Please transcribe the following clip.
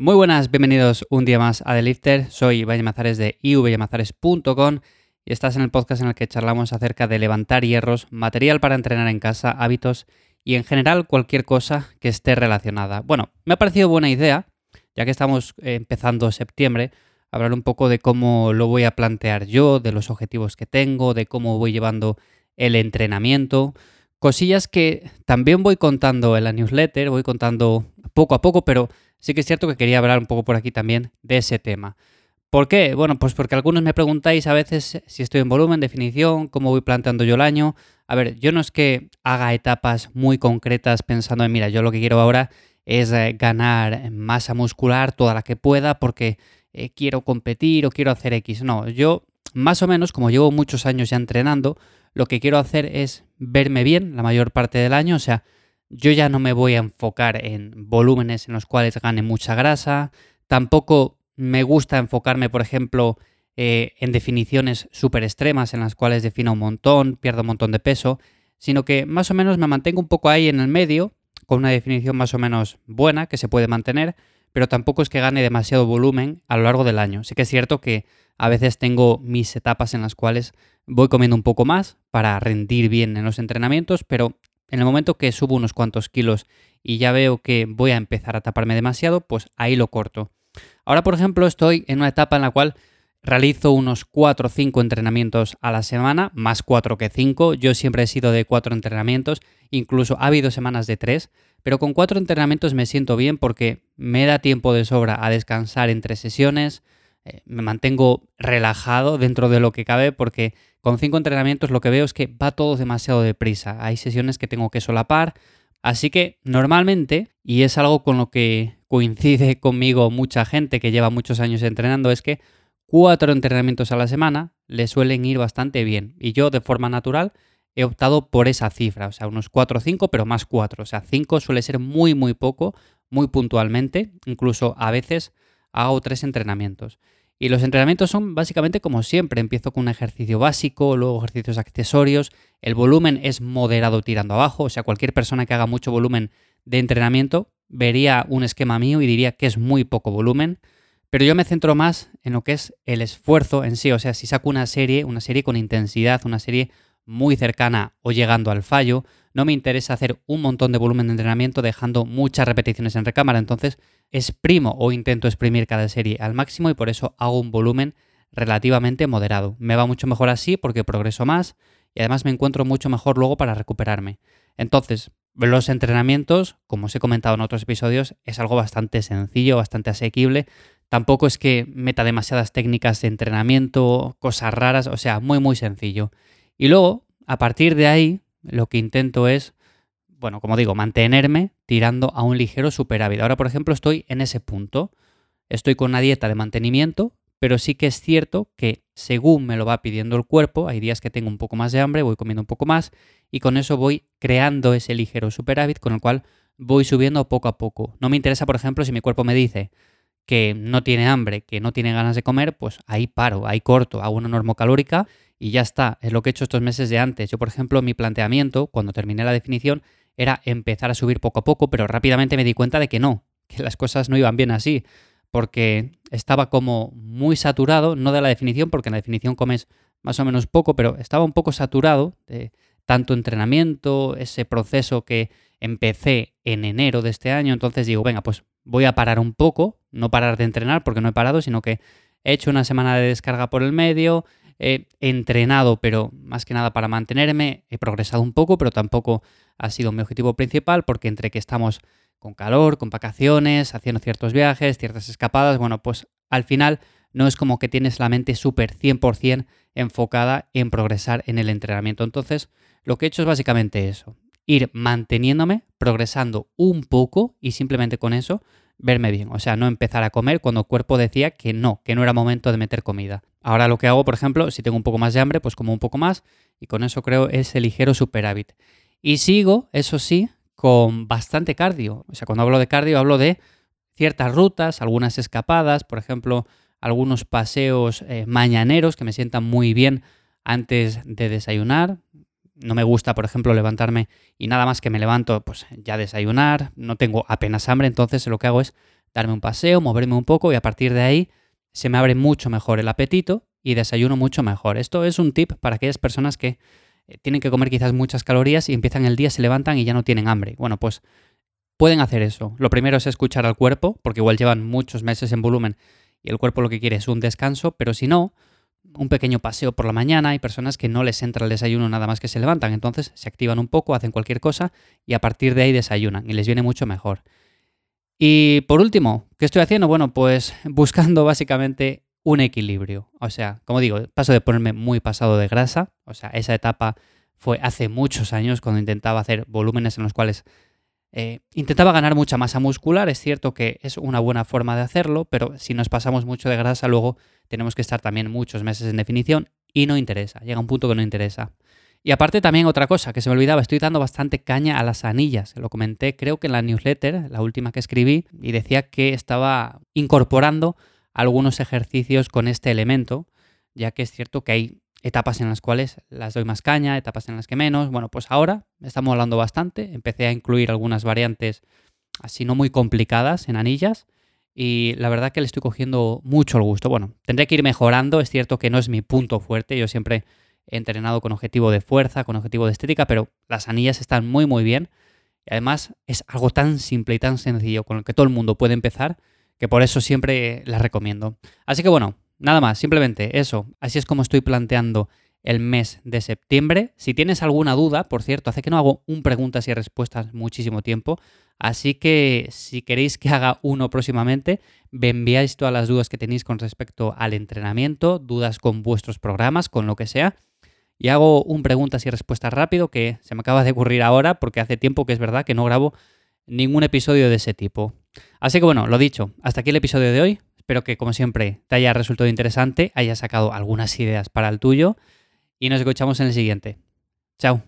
Muy buenas, bienvenidos un día más a The Lifter. Soy Iván Mazares de ivyamazares.com y estás en el podcast en el que charlamos acerca de levantar hierros, material para entrenar en casa, hábitos y en general cualquier cosa que esté relacionada. Bueno, me ha parecido buena idea, ya que estamos eh, empezando septiembre, hablar un poco de cómo lo voy a plantear yo, de los objetivos que tengo, de cómo voy llevando el entrenamiento. Cosillas que también voy contando en la newsletter, voy contando poco a poco, pero sí que es cierto que quería hablar un poco por aquí también de ese tema. ¿Por qué? Bueno, pues porque algunos me preguntáis a veces si estoy en volumen, definición, cómo voy planteando yo el año. A ver, yo no es que haga etapas muy concretas pensando en, mira, yo lo que quiero ahora es eh, ganar masa muscular toda la que pueda porque eh, quiero competir o quiero hacer X. No, yo más o menos, como llevo muchos años ya entrenando, lo que quiero hacer es verme bien la mayor parte del año, o sea, yo ya no me voy a enfocar en volúmenes en los cuales gane mucha grasa, tampoco me gusta enfocarme, por ejemplo, eh, en definiciones súper extremas en las cuales defino un montón, pierdo un montón de peso, sino que más o menos me mantengo un poco ahí en el medio, con una definición más o menos buena que se puede mantener, pero tampoco es que gane demasiado volumen a lo largo del año. Sí que es cierto que a veces tengo mis etapas en las cuales voy comiendo un poco más para rendir bien en los entrenamientos, pero en el momento que subo unos cuantos kilos y ya veo que voy a empezar a taparme demasiado, pues ahí lo corto. Ahora, por ejemplo, estoy en una etapa en la cual realizo unos 4 o 5 entrenamientos a la semana, más 4 que 5. Yo siempre he sido de 4 entrenamientos, incluso ha habido semanas de 3, pero con 4 entrenamientos me siento bien porque me da tiempo de sobra a descansar entre sesiones, eh, me mantengo relajado dentro de lo que cabe porque con 5 entrenamientos lo que veo es que va todo demasiado deprisa. Hay sesiones que tengo que solapar, Así que normalmente, y es algo con lo que coincide conmigo mucha gente que lleva muchos años entrenando, es que cuatro entrenamientos a la semana le suelen ir bastante bien. Y yo de forma natural he optado por esa cifra, o sea, unos 4 o 5, pero más 4. O sea, 5 suele ser muy, muy poco, muy puntualmente. Incluso a veces hago tres entrenamientos. Y los entrenamientos son básicamente como siempre. Empiezo con un ejercicio básico, luego ejercicios accesorios. El volumen es moderado tirando abajo. O sea, cualquier persona que haga mucho volumen de entrenamiento vería un esquema mío y diría que es muy poco volumen. Pero yo me centro más en lo que es el esfuerzo en sí. O sea, si saco una serie, una serie con intensidad, una serie muy cercana o llegando al fallo, no me interesa hacer un montón de volumen de entrenamiento dejando muchas repeticiones en recámara. Entonces, exprimo o intento exprimir cada serie al máximo y por eso hago un volumen relativamente moderado. Me va mucho mejor así porque progreso más y además me encuentro mucho mejor luego para recuperarme. Entonces, los entrenamientos, como os he comentado en otros episodios, es algo bastante sencillo, bastante asequible. Tampoco es que meta demasiadas técnicas de entrenamiento, cosas raras, o sea, muy muy sencillo. Y luego, a partir de ahí, lo que intento es bueno, como digo, mantenerme tirando a un ligero superávit. Ahora, por ejemplo, estoy en ese punto. Estoy con una dieta de mantenimiento, pero sí que es cierto que según me lo va pidiendo el cuerpo, hay días que tengo un poco más de hambre, voy comiendo un poco más y con eso voy creando ese ligero superávit con el cual voy subiendo poco a poco. No me interesa, por ejemplo, si mi cuerpo me dice que no tiene hambre, que no tiene ganas de comer, pues ahí paro, ahí corto, hago una normocalórica y ya está. Es lo que he hecho estos meses de antes. Yo, por ejemplo, mi planteamiento, cuando terminé la definición, era empezar a subir poco a poco, pero rápidamente me di cuenta de que no, que las cosas no iban bien así, porque estaba como muy saturado, no de la definición, porque en la definición comes más o menos poco, pero estaba un poco saturado de tanto entrenamiento, ese proceso que empecé en enero de este año, entonces digo, venga, pues voy a parar un poco, no parar de entrenar porque no he parado, sino que he hecho una semana de descarga por el medio, he entrenado, pero más que nada para mantenerme, he progresado un poco, pero tampoco ha sido mi objetivo principal, porque entre que estamos con calor, con vacaciones, haciendo ciertos viajes, ciertas escapadas, bueno, pues al final no es como que tienes la mente súper 100% enfocada en progresar en el entrenamiento. Entonces, lo que he hecho es básicamente eso, ir manteniéndome, progresando un poco y simplemente con eso verme bien. O sea, no empezar a comer cuando el cuerpo decía que no, que no era momento de meter comida. Ahora lo que hago, por ejemplo, si tengo un poco más de hambre, pues como un poco más y con eso creo ese ligero superávit. Y sigo, eso sí, con bastante cardio. O sea, cuando hablo de cardio hablo de ciertas rutas, algunas escapadas, por ejemplo, algunos paseos eh, mañaneros que me sientan muy bien antes de desayunar. No me gusta, por ejemplo, levantarme y nada más que me levanto, pues ya desayunar, no tengo apenas hambre, entonces lo que hago es darme un paseo, moverme un poco y a partir de ahí se me abre mucho mejor el apetito y desayuno mucho mejor. Esto es un tip para aquellas personas que eh, tienen que comer quizás muchas calorías y empiezan el día, se levantan y ya no tienen hambre. Bueno, pues pueden hacer eso. Lo primero es escuchar al cuerpo, porque igual llevan muchos meses en volumen y el cuerpo lo que quiere es un descanso, pero si no, un pequeño paseo por la mañana. Hay personas que no les entra el desayuno nada más que se levantan, entonces se activan un poco, hacen cualquier cosa y a partir de ahí desayunan y les viene mucho mejor. Y por último, ¿qué estoy haciendo? Bueno, pues buscando básicamente un equilibrio. O sea, como digo, paso de ponerme muy pasado de grasa. O sea, esa etapa fue hace muchos años cuando intentaba hacer volúmenes en los cuales eh, intentaba ganar mucha masa muscular. Es cierto que es una buena forma de hacerlo, pero si nos pasamos mucho de grasa, luego tenemos que estar también muchos meses en definición y no interesa. Llega un punto que no interesa. Y aparte también otra cosa que se me olvidaba, estoy dando bastante caña a las anillas. Lo comenté creo que en la newsletter, la última que escribí, y decía que estaba incorporando algunos ejercicios con este elemento, ya que es cierto que hay etapas en las cuales las doy más caña, etapas en las que menos. Bueno, pues ahora estamos hablando bastante, empecé a incluir algunas variantes así no muy complicadas en anillas y la verdad que le estoy cogiendo mucho el gusto. Bueno, tendré que ir mejorando, es cierto que no es mi punto fuerte, yo siempre entrenado con objetivo de fuerza, con objetivo de estética, pero las anillas están muy muy bien además es algo tan simple y tan sencillo con el que todo el mundo puede empezar que por eso siempre las recomiendo. Así que bueno, nada más, simplemente eso. Así es como estoy planteando el mes de septiembre. Si tienes alguna duda, por cierto, hace que no hago un preguntas y respuestas muchísimo tiempo. Así que si queréis que haga uno próximamente, me enviáis todas las dudas que tenéis con respecto al entrenamiento, dudas con vuestros programas, con lo que sea. Y hago un preguntas y respuestas rápido que se me acaba de ocurrir ahora porque hace tiempo que es verdad que no grabo ningún episodio de ese tipo. Así que bueno, lo dicho, hasta aquí el episodio de hoy. Espero que como siempre te haya resultado interesante, hayas sacado algunas ideas para el tuyo y nos escuchamos en el siguiente. Chao.